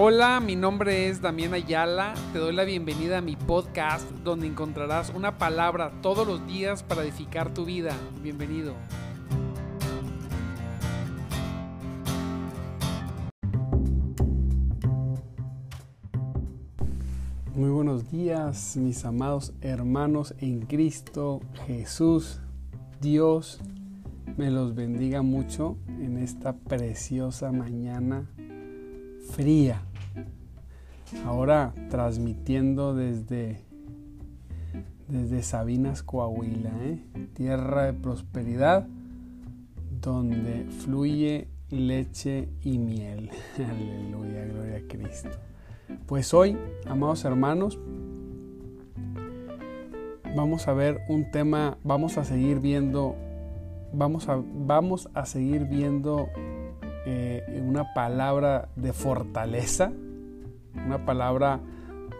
Hola, mi nombre es Damián Ayala. Te doy la bienvenida a mi podcast donde encontrarás una palabra todos los días para edificar tu vida. Bienvenido. Muy buenos días, mis amados hermanos en Cristo Jesús. Dios me los bendiga mucho en esta preciosa mañana fría. Ahora transmitiendo desde, desde Sabinas, Coahuila, ¿eh? tierra de prosperidad, donde fluye leche y miel. Aleluya, gloria a Cristo. Pues hoy, amados hermanos, vamos a ver un tema, vamos a seguir viendo, vamos a, vamos a seguir viendo eh, una palabra de fortaleza, una palabra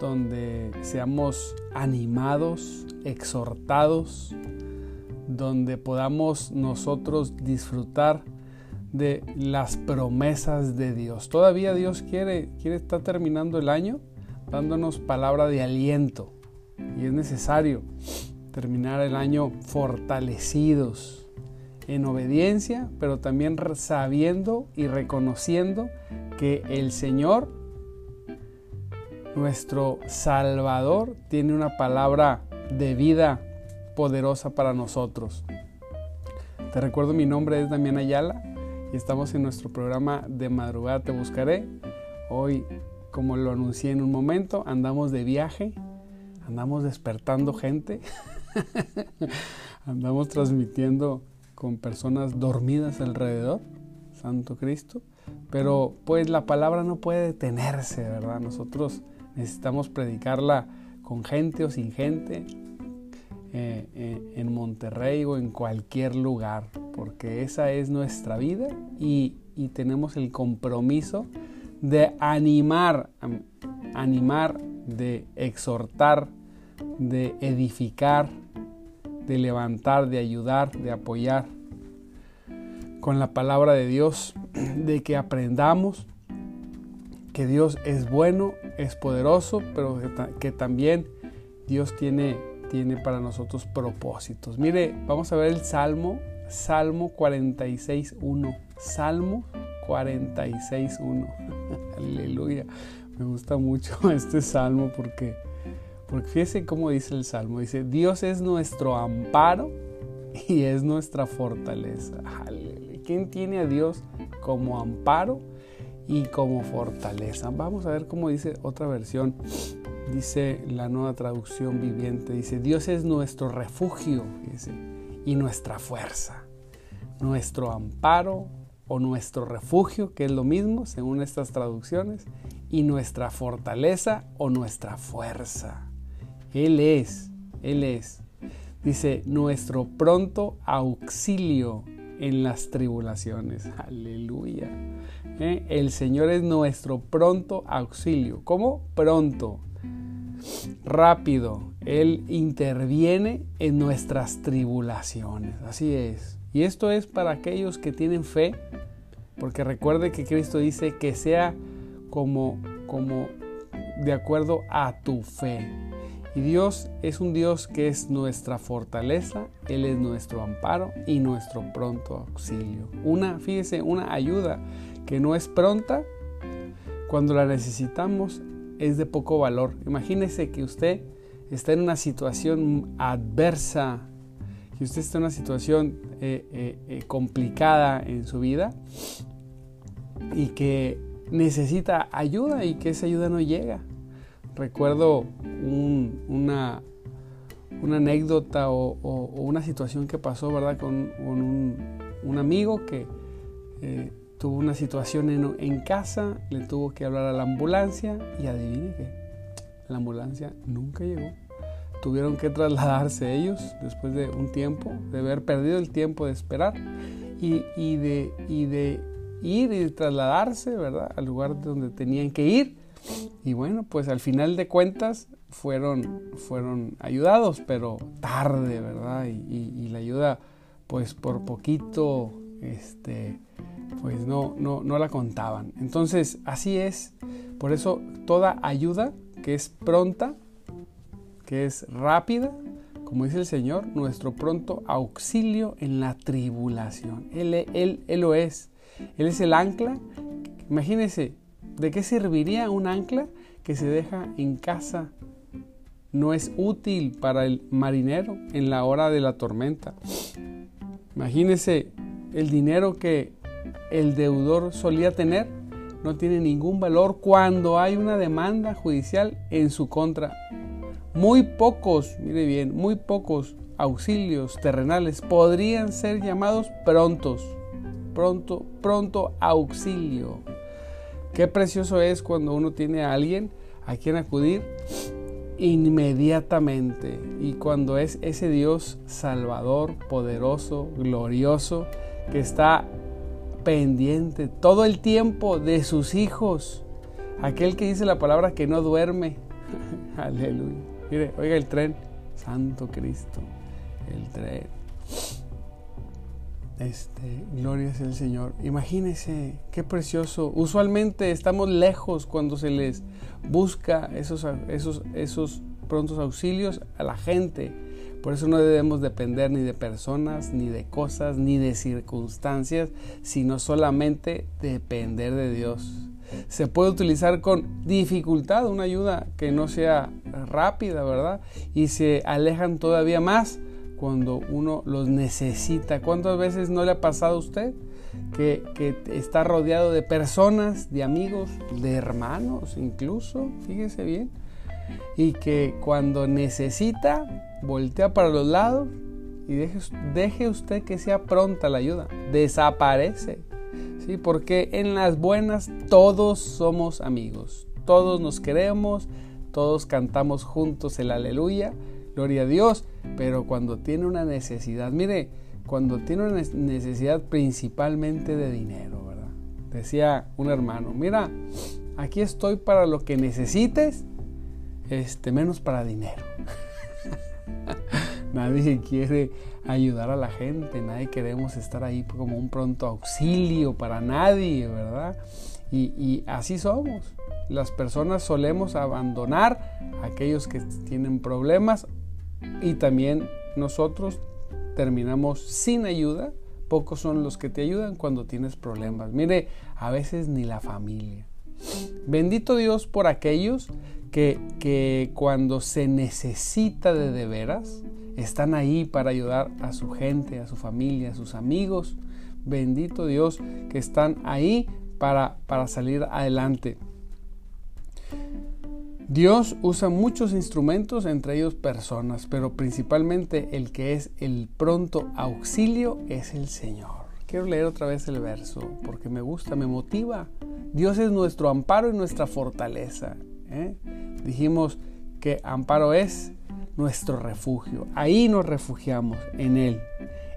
donde seamos animados, exhortados, donde podamos nosotros disfrutar de las promesas de Dios. Todavía Dios quiere, quiere estar terminando el año dándonos palabra de aliento y es necesario terminar el año fortalecidos en obediencia, pero también sabiendo y reconociendo que el Señor, nuestro Salvador, tiene una palabra de vida poderosa para nosotros. Te recuerdo, mi nombre es Damián Ayala y estamos en nuestro programa de madrugada Te Buscaré. Hoy, como lo anuncié en un momento, andamos de viaje, andamos despertando gente, andamos transmitiendo con personas dormidas alrededor, Santo Cristo, pero pues la palabra no puede detenerse, ¿verdad? Nosotros necesitamos predicarla con gente o sin gente, eh, eh, en Monterrey o en cualquier lugar, porque esa es nuestra vida y, tenemos el compromiso de animar, animar, de exhortar, de edificar, de levantar, de ayudar, de apoyar con la palabra de Dios, de que aprendamos que Dios es bueno, es poderoso, pero que, también Dios tiene tiene para nosotros propósitos. Mire, vamos a ver el Salmo, Salmo 46.1. Salmo 46.1. Aleluya. Me gusta mucho este salmo porque, porque fíjese cómo dice el salmo. Dice, Dios es nuestro amparo y es nuestra fortaleza. ¿Quién tiene a Dios como amparo y como fortaleza? Vamos a ver cómo dice otra versión dice la nueva traducción viviente, dice, Dios es nuestro refugio y nuestra fuerza, nuestro amparo o nuestro refugio, que es lo mismo según estas traducciones, y nuestra fortaleza o nuestra fuerza. Él es, Él es. Dice, nuestro pronto auxilio en las tribulaciones. Aleluya. ¿Eh? El Señor es nuestro pronto auxilio. ¿Cómo? Pronto rápido. Él interviene en nuestras tribulaciones. Así es. Y esto es para aquellos que tienen fe, porque recuerde que Cristo dice que sea como, como de acuerdo a tu fe. Y Dios es un Dios que es nuestra fortaleza, Él es nuestro amparo y nuestro pronto auxilio. Una, fíjese, una ayuda que no es pronta, cuando la necesitamos es de poco valor. Imagínese que usted está en una situación adversa, que usted está en una situación eh, eh, eh, complicada en su vida y que necesita ayuda y que esa ayuda no llega. Recuerdo una, anécdota o, una situación que pasó, ¿verdad? Con, un, amigo que tuvo una situación en, casa, le tuvo que hablar a la ambulancia y adivine que la ambulancia nunca llegó. Tuvieron que trasladarse ellos después de un tiempo, de haber perdido el tiempo de esperar y, de, y de ir y trasladarse, ¿verdad? Al lugar donde tenían que ir. Y bueno, pues al final de cuentas fueron, fueron ayudados, pero tarde, ¿verdad? Y, la ayuda, pues por poquito, este, pues no, no, no la contaban. Entonces, así es, Por eso toda ayuda que es pronta, que es rápida, como dice el Señor, nuestro pronto auxilio en la tribulación. Él, él, él lo es. Él es el ancla. Imagínense, ¿de qué serviría un ancla que se deja en casa? No es útil para el marinero en la hora de la tormenta. Imagínense el dinero que el deudor solía tener no tiene ningún valor cuando hay una demanda judicial en su contra. Muy pocos, mire bien, muy pocos auxilios terrenales podrían ser llamados prontos. Pronto, pronto auxilio. Qué precioso es cuando uno tiene a alguien a quien acudir inmediatamente y cuando es ese Dios salvador, poderoso, glorioso, que está pendiente todo el tiempo de sus hijos. Aquel que dice la palabra que no duerme. Aleluya. Mire, oiga el tren. Santo Cristo. El tren. Este, gloria es el Señor. Imagínese qué precioso. Usualmente estamos lejos cuando se les busca esos, esos, esos prontos auxilios a la gente por eso no debemos depender ni de personas, ni de cosas, ni de circunstancias, sino solamente depender de Dios. Se puede utilizar con dificultad una ayuda que no sea rápida, ¿verdad? Y se alejan todavía más cuando uno los necesita. ¿Cuántas veces no le ha pasado a usted que, está rodeado de personas, de amigos, de hermanos incluso? Fíjese bien. Y que cuando necesita, voltea para los lados y deje, deje usted que sea pronta la ayuda. Desaparece. ¿sí? Porque en las buenas todos somos amigos. Todos nos queremos, todos cantamos juntos el aleluya, gloria a Dios. Pero cuando tiene una necesidad, mire, cuando tiene una necesidad principalmente de dinero, ¿verdad? Decía un hermano, mira, aquí estoy para lo que necesites, este, menos para dinero. nadie quiere ayudar a la gente, nadie queremos estar ahí como un pronto auxilio para nadie, ¿verdad? Y, así somos. Las personas solemos abandonar a aquellos que tienen problemas y también nosotros terminamos sin ayuda. Pocos son los que te ayudan cuando tienes problemas. Mire, a veces ni la familia. Bendito Dios por aquellos que, cuando se necesita de de veras, están ahí para ayudar a su gente, a su familia, a sus amigos. Bendito Dios que están ahí para, para salir adelante. Dios usa muchos instrumentos, entre ellos personas, pero principalmente el que es el pronto auxilio es el Señor. Quiero leer otra vez el verso porque me gusta, me motiva. Dios es nuestro amparo y nuestra fortaleza. ¿eh? Dijimos que amparo es nuestro refugio. Ahí nos refugiamos en Él.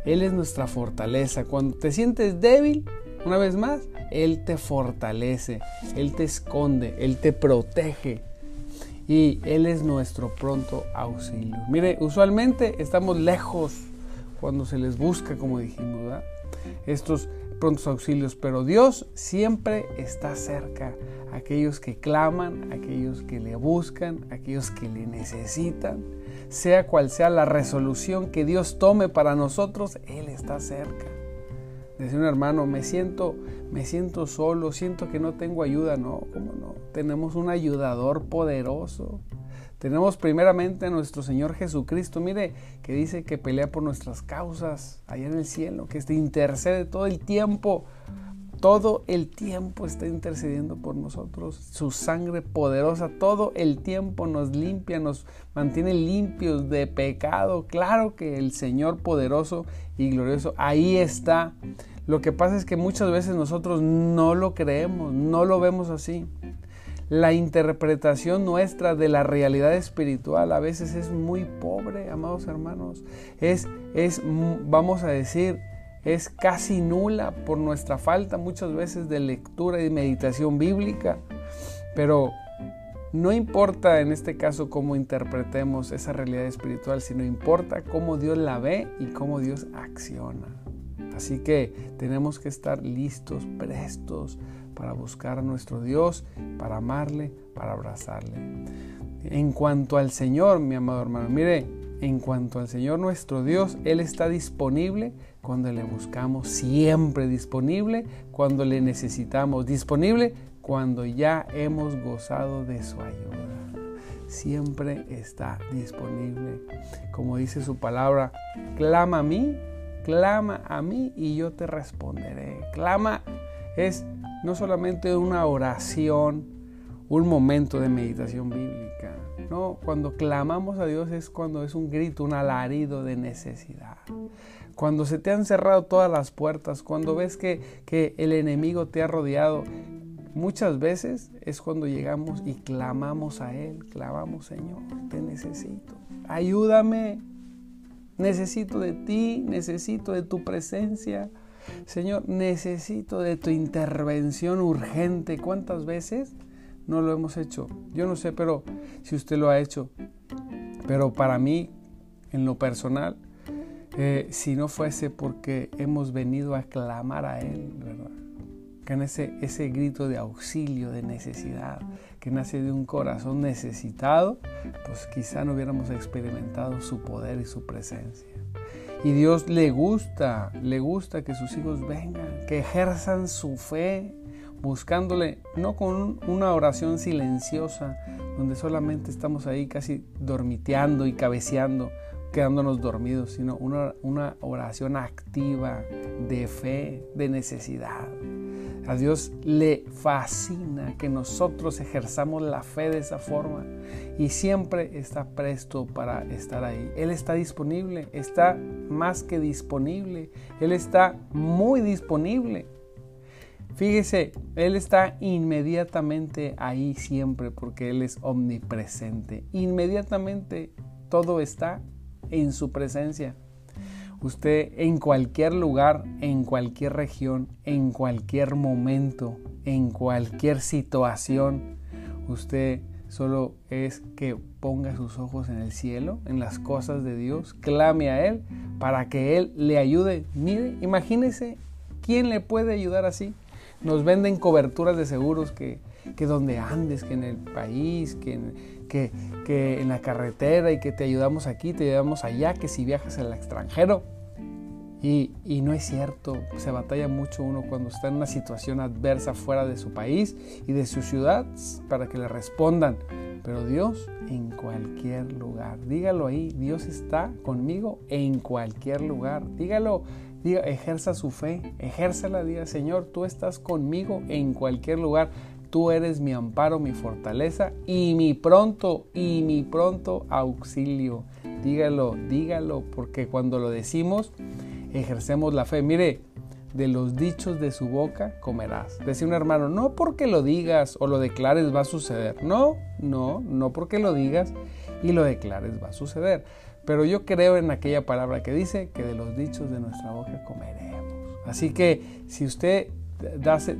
Él es nuestra fortaleza. Cuando te sientes débil, una vez más, Él te fortalece, Él te esconde, Él te protege. Y Él es nuestro pronto auxilio. Mire, usualmente estamos lejos cuando se les busca, como dijimos, ¿verdad? Estos prontos auxilios, pero Dios siempre está cerca. Aquellos que claman, aquellos que le buscan, aquellos que le necesitan, sea cual sea la resolución que Dios tome para nosotros, Él está cerca. Decía un hermano, me siento, me siento solo, siento que no tengo ayuda. No, ¿cómo no? Tenemos un ayudador poderoso. Tenemos primeramente a nuestro Señor Jesucristo, mire, que dice que pelea por nuestras causas allá en el cielo, que este intercede todo el tiempo, todo el tiempo está intercediendo por nosotros. Su sangre poderosa todo el tiempo nos limpia, nos mantiene limpios de pecado. Claro que el Señor poderoso y glorioso ahí está. Lo que pasa es que muchas veces nosotros no lo creemos, no lo vemos así la interpretación nuestra de la realidad espiritual a veces es muy pobre, amados hermanos. Es, es, vamos a decir, es casi nula por nuestra falta muchas veces de lectura y meditación bíblica. Pero no importa en este caso cómo interpretemos esa realidad espiritual, sino importa cómo Dios la ve y cómo Dios acciona. Así que tenemos que estar listos, prestos para buscar a nuestro Dios, para amarle, para abrazarle. En cuanto al Señor, mi amado hermano, mire, en cuanto al Señor nuestro Dios, Él está disponible cuando le buscamos, siempre disponible cuando le necesitamos, disponible cuando ya hemos gozado de su ayuda. Siempre está disponible. Como dice su palabra, clama a mí, clama a mí y yo te responderé. Clama es no solamente una oración, un momento de meditación bíblica. No, cuando clamamos a Dios es cuando es un grito, un alarido de necesidad. Cuando se te han cerrado todas las puertas, cuando ves que, que el enemigo te ha rodeado, muchas veces es cuando llegamos y clamamos a Él, clamamos Señor, te necesito, ayúdame, necesito de ti, necesito de tu presencia. Señor, necesito de tu intervención urgente. ¿Cuántas veces no lo hemos hecho? Yo no sé, pero si usted lo ha hecho. Pero para mí, en lo personal, eh, si no fuese porque hemos venido a clamar a Él, ¿verdad? Que ese, ese grito de auxilio, de necesidad, que nace de un corazón necesitado, pues quizá no hubiéramos experimentado su poder y su presencia. Y Dios le gusta, le gusta que sus hijos vengan, que ejerzan su fe, buscándole, no con una oración silenciosa, donde solamente estamos ahí casi dormiteando y cabeceando, quedándonos dormidos, sino una, una oración activa de fe, de necesidad. A Dios le fascina que nosotros ejerzamos la fe de esa forma y siempre está presto para estar ahí. Él está disponible, está más que disponible, Él está muy disponible. Fíjese, Él está inmediatamente ahí siempre porque Él es omnipresente. Inmediatamente todo está en su presencia. Usted en cualquier lugar, en cualquier región, en cualquier momento, en cualquier situación, usted solo es que ponga sus ojos en el cielo, en las cosas de Dios, clame a Él para que Él le ayude. Mire, imagínese quién le puede ayudar así. Nos venden coberturas de seguros que, que donde andes, que en el país, que que, en la carretera y que te ayudamos aquí, te ayudamos allá, que si viajas al extranjero. Y, y, no es cierto, se batalla mucho uno cuando está en una situación adversa fuera de su país y de su ciudad para que le respondan. Pero Dios en cualquier lugar, dígalo ahí, Dios está conmigo en cualquier lugar. Dígalo, ejerza su fe, ejérzala, diga, Señor, tú estás conmigo en cualquier lugar. Tú eres mi amparo, mi fortaleza y mi pronto, y mi pronto auxilio. Dígalo, dígalo, porque cuando lo decimos, ejercemos la fe. Mire, de los dichos de su boca comerás. Decía un hermano, no porque lo digas o lo declares va a suceder. No, no, no porque lo digas y lo declares va a suceder. Pero yo creo en aquella palabra que dice que de los dichos de nuestra boca comeremos. Así que si usted darse,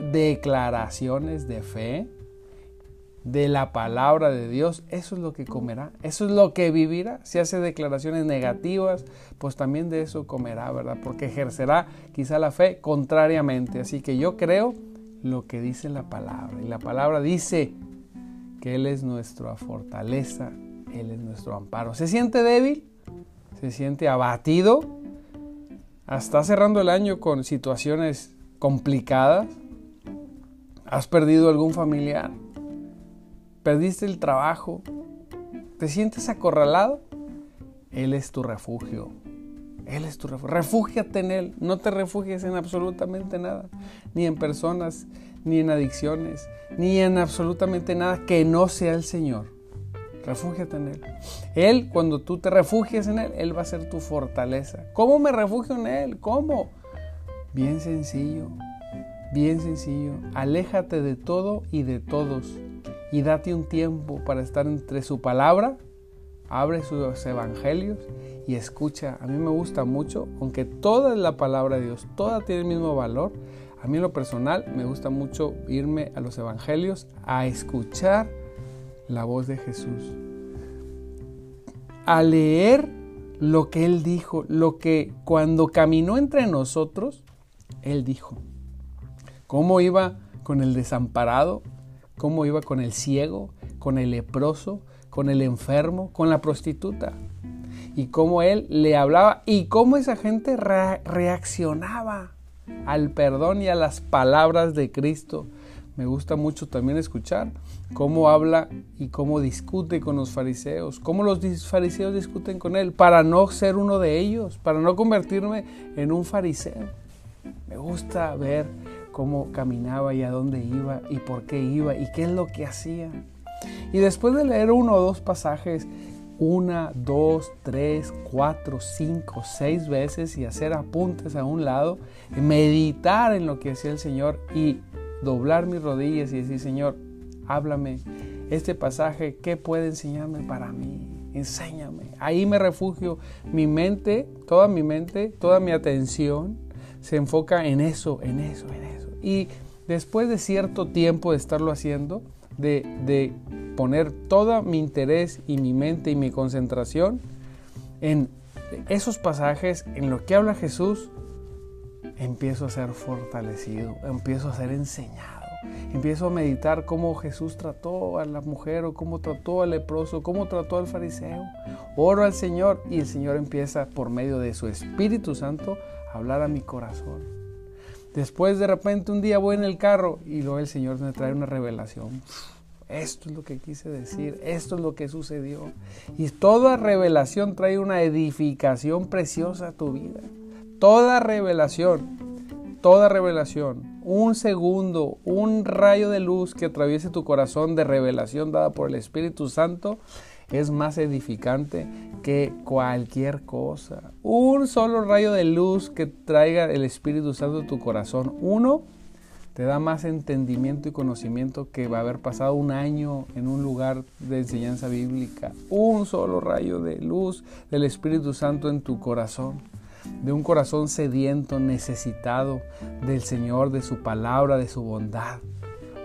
declaraciones de fe de la palabra de Dios, eso es lo que comerá, eso es lo que vivirá. Si hace declaraciones negativas, pues también de eso comerá, ¿verdad? Porque ejercerá quizá la fe contrariamente. Así que yo creo lo que dice la palabra. Y la palabra dice que Él es nuestra fortaleza, Él es nuestro amparo. ¿Se siente débil? ¿Se siente abatido? Hasta cerrando el año con situaciones complicadas? ¿Has perdido algún familiar? ¿Perdiste el trabajo? ¿Te sientes acorralado? Él es tu refugio. Él es tu refugio. Refúgiate en Él. No te refugies en absolutamente nada. Ni en personas, ni en adicciones, ni en absolutamente nada que no sea el Señor. Refúgiate en Él. Él, cuando tú te refugies en Él, Él va a ser tu fortaleza. ¿Cómo me refugio en Él? ¿Cómo? Bien sencillo, bien sencillo. Aléjate de todo y de todos y date un tiempo para estar entre su palabra. Abre sus evangelios y escucha. A mí me gusta mucho, aunque toda es la palabra de Dios, toda tiene el mismo valor. A mí en lo personal me gusta mucho irme a los evangelios a escuchar la voz de Jesús. A leer lo que Él dijo, lo que cuando caminó entre nosotros, Él dijo. ¿Cómo iba con el desamparado? ¿Cómo iba con el ciego? ¿Con el leproso? ¿Con el enfermo? ¿Con la prostituta? Y cómo Él le hablaba y cómo esa gente reaccionaba al perdón y a las palabras de Cristo. Me gusta mucho también escuchar cómo habla y cómo discute con los fariseos, cómo los fariseos discuten con él, para no ser uno de ellos, para no convertirme en un fariseo. Me gusta ver cómo caminaba y a dónde iba y por qué iba y qué es lo que hacía. Y después de leer uno o dos pasajes, una, dos, tres, cuatro, cinco, seis veces y hacer apuntes a un lado, meditar en lo que hacía el Señor y doblar mis rodillas y decir, Señor, háblame. Este pasaje, ¿qué puede enseñarme para mí? Enséñame. Ahí me refugio. Mi mente, toda mi mente, toda mi atención se enfoca en eso, en eso, en eso. Y después de cierto tiempo de estarlo haciendo, de, de poner todo mi interés y mi mente y mi concentración en esos pasajes, en lo que habla Jesús, empiezo a ser fortalecido, empiezo a ser enseñado, empiezo a meditar cómo Jesús trató a la mujer o cómo trató al leproso, cómo trató al fariseo. Oro al Señor y el Señor empieza por medio de su Espíritu Santo hablar a mi corazón. Después de repente un día voy en el carro y luego el Señor me trae una revelación. Esto es lo que quise decir, esto es lo que sucedió. Y toda revelación trae una edificación preciosa a tu vida. Toda revelación, toda revelación, un segundo, un rayo de luz que atraviese tu corazón de revelación dada por el Espíritu Santo es más edificante que cualquier cosa. Un solo rayo de luz que traiga el Espíritu Santo a tu corazón, uno te da más entendimiento y conocimiento que va a haber pasado un año en un lugar de enseñanza bíblica. Un solo rayo de luz del Espíritu Santo en tu corazón, de un corazón sediento, necesitado del Señor, de su palabra, de su bondad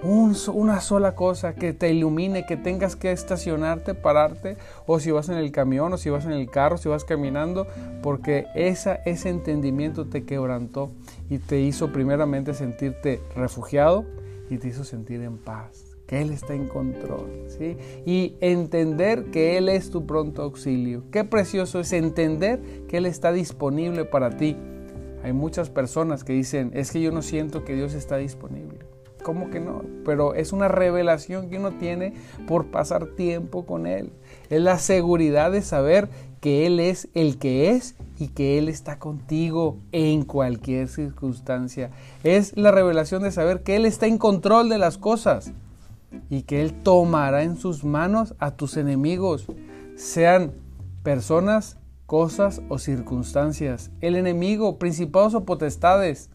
una sola cosa que te ilumine, que tengas que estacionarte, pararte, o si vas en el camión, o si vas en el carro, si vas caminando, porque esa, ese entendimiento te quebrantó y te hizo primeramente sentirte refugiado y te hizo sentir en paz, que Él está en control, ¿sí? Y entender que Él es tu pronto auxilio. Qué precioso es entender que Él está disponible para ti. Hay muchas personas que dicen, es que yo no siento que Dios está disponible. ¿Cómo que no? Pero es una revelación que uno tiene por pasar tiempo con Él. Es la seguridad de saber que Él es el que es y que Él está contigo en cualquier circunstancia. Es la revelación de saber que Él está en control de las cosas y que Él tomará en sus manos a tus enemigos, sean personas, cosas o circunstancias. El enemigo, principados o potestades,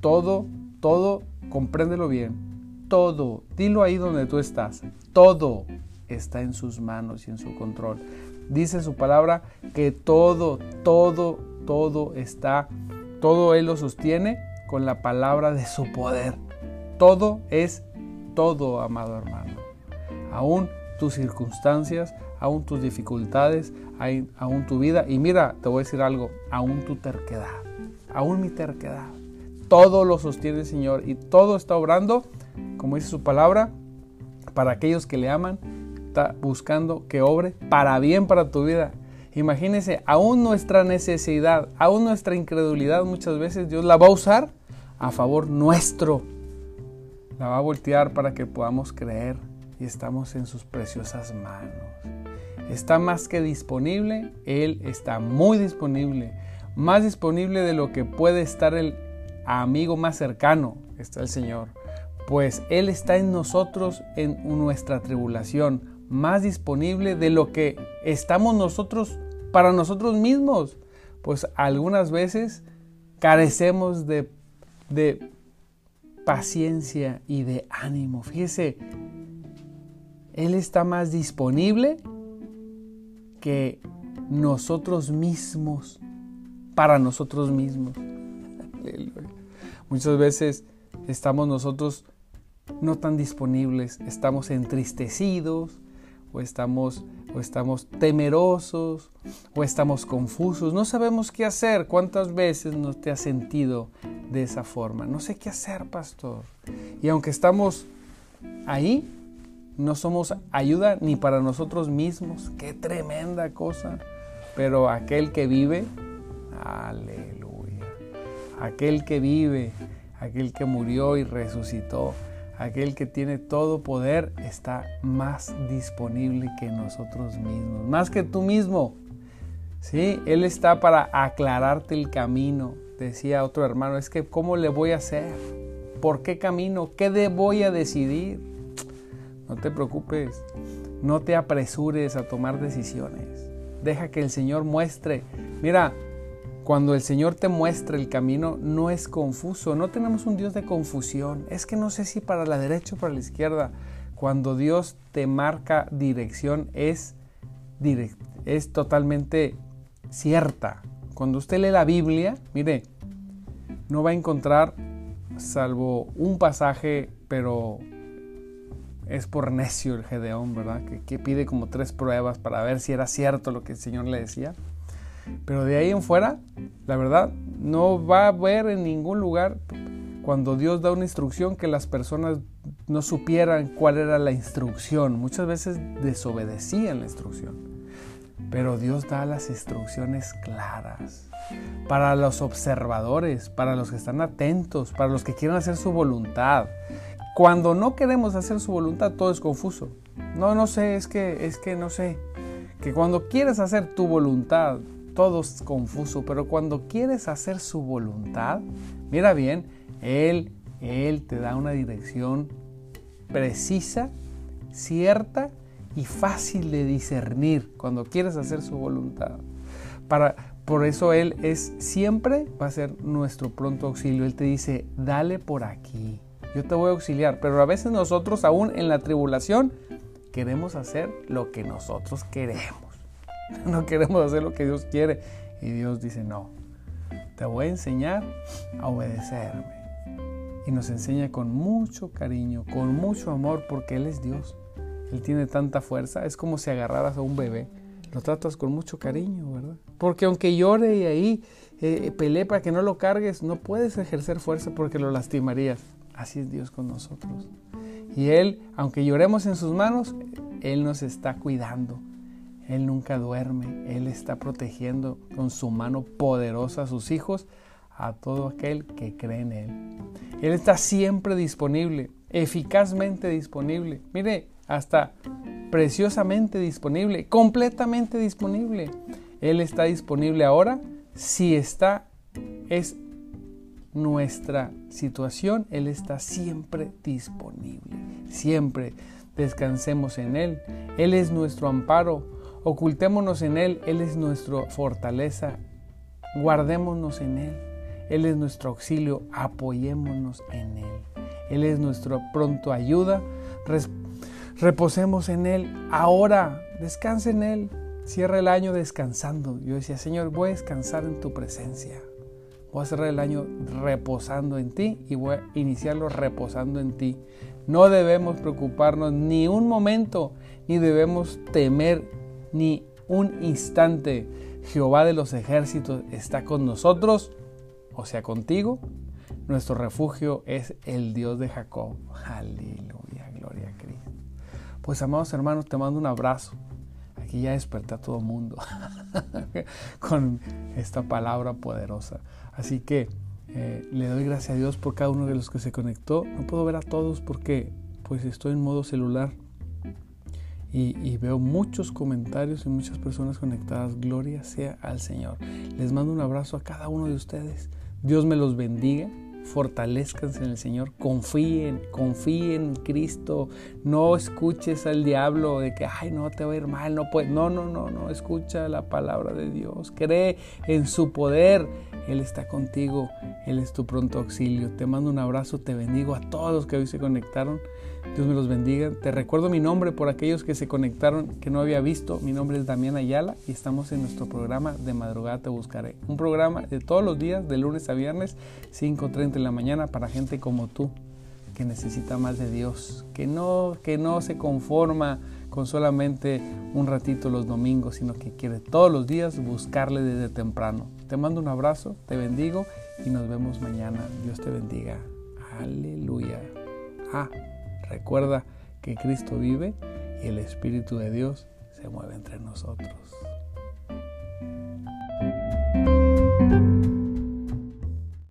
todo, todo compréndelo bien, todo, dilo ahí donde tú estás, todo está en sus manos y en su control. Dice su palabra que todo, todo, todo está, todo Él lo sostiene con la palabra de su poder. Todo es todo, amado hermano. Aún tus circunstancias, aún tus dificultades, aún tu vida. Y mira, te voy a decir algo, aún tu terquedad, aún mi terquedad todo lo sostiene el Señor y todo está obrando, como dice su palabra, para aquellos que le aman, está buscando que obre para bien para tu vida. Imagínese, aún nuestra necesidad, aún nuestra incredulidad muchas veces Dios la va a usar a favor nuestro. La va a voltear para que podamos creer y estamos en sus preciosas manos. Está más que disponible, Él está muy disponible, más disponible de lo que puede estar el amigo más cercano está el Señor, pues Él está en nosotros en nuestra tribulación, más disponible de lo que estamos nosotros para nosotros mismos, pues algunas veces carecemos de, paciencia y de ánimo. Fíjese, Él está más disponible que nosotros mismos, para nosotros mismos. Muchas veces estamos nosotros no tan disponibles, estamos entristecidos o estamos o estamos temerosos o estamos confusos, no sabemos qué hacer. ¿Cuántas veces no te has sentido de esa forma? No sé qué hacer, pastor. Y aunque estamos ahí, no somos ayuda ni para nosotros mismos. Qué tremenda cosa. Pero aquel que vive, aleluya. Aquel que vive, aquel que murió y resucitó, aquel que tiene todo poder, está más disponible que nosotros mismos, más que tú mismo. Sí, Él está para aclararte el camino. Decía otro hermano, es que ¿cómo le voy a hacer? ¿Por qué camino? ¿Qué voy a decidir? No te preocupes, no te apresures a tomar decisiones. Deja que el Señor muestre. Mira, cuando el Señor te muestra el camino, no es confuso. No tenemos un Dios de confusión. Es que no sé si para la derecha o para la izquierda. Cuando Dios te marca dirección, es, es totalmente cierta. Cuando usted lee la Biblia, mire, no va a encontrar, salvo un pasaje, pero es por necio el Gedeón, ¿verdad? que, pide como tres pruebas para ver si era cierto lo que el Señor le decía. Pero de ahí en fuera, la verdad, no va a haber en ningún lugar cuando Dios da una instrucción que las personas no supieran cuál era la instrucción. Muchas veces desobedecían la instrucción. Pero Dios da las instrucciones claras para los observadores, para los que están atentos, para los que quieren hacer su voluntad. Cuando no queremos hacer su voluntad, todo es confuso. No, no sé, es que, es que no sé. Que cuando quieres hacer tu voluntad, todo es confuso, pero cuando quieres hacer su voluntad, mira bien, Él, Él te da una dirección precisa, cierta y fácil de discernir cuando quieres hacer su voluntad. Para, por eso Él es siempre, va a ser nuestro pronto auxilio. Él te dice, dale por aquí, yo te voy a auxiliar. Pero a veces nosotros aún en la tribulación queremos hacer lo que nosotros queremos. No queremos hacer lo que Dios quiere. Y Dios dice, no, te voy a enseñar a obedecerme. Y nos enseña con mucho cariño, con mucho amor, porque Él es Dios. Él tiene tanta fuerza. Es como si agarraras a un bebé. Lo tratas con mucho cariño, ¿verdad? Porque aunque llore y ahí eh, pelee para que no lo cargues, no puedes ejercer fuerza porque lo lastimarías. Así es Dios con nosotros. Y Él, aunque lloremos en sus manos, Él nos está cuidando. Él nunca duerme, Él está protegiendo con su mano poderosa a sus hijos, a todo aquel que cree en Él. Él está siempre disponible, eficazmente disponible. Mire, hasta preciosamente disponible, completamente disponible. Él está disponible ahora si está, es nuestra situación, Él está siempre disponible. Siempre descansemos en Él. Él es nuestro amparo Ocultémonos en Él, Él es nuestra fortaleza. Guardémonos en Él, Él es nuestro auxilio. Apoyémonos en Él. Él es nuestro pronto ayuda. reposemos en Él. Ahora, descanse en Él. Cierra el año descansando. Yo decía, Señor, voy a descansar en tu presencia. Voy a cerrar el año reposando en ti y voy a iniciarlo reposando en ti. No debemos preocuparnos ni un momento, ni debemos temer ni un instante. Jehová de los ejércitos está con nosotros, o sea, contigo. Nuestro refugio es el Dios de Jacob. Aleluya, gloria a Cristo. Pues amados hermanos, te mando un abrazo. Aquí ya desperté a todo mundo con esta palabra poderosa. Así que eh, le doy gracias a Dios por cada uno de los que se conectó. No puedo ver a todos porque pues estoy en modo celular y, veo muchos comentarios y muchas personas conectadas. Gloria sea al Señor. Les mando un abrazo a cada uno de ustedes. Dios me los bendiga. Fortalezcanse en el Señor, confíen, confíen en Cristo, no escuches al diablo de que, ay, no te va a ir mal, no no, no, no, no, escucha la palabra de Dios, cree en su poder, Él está contigo, Él es tu pronto auxilio. Te mando un abrazo, te bendigo a todos los que hoy se conectaron. Dios me los bendiga. Te recuerdo mi nombre por aquellos que se conectaron que no había visto. Mi nombre es Damián Ayala y estamos en nuestro programa de madrugada te buscaré. Un programa de todos los días, de lunes a viernes, 5.30 de la mañana para gente como tú, que necesita más de Dios, que no, que no se conforma con solamente un ratito los domingos, sino que quiere todos los días buscarle desde temprano. Te mando un abrazo, te bendigo y nos vemos mañana. Dios te bendiga. Aleluya. Ah, recuerda que Cristo vive y el Espíritu de Dios se mueve entre nosotros.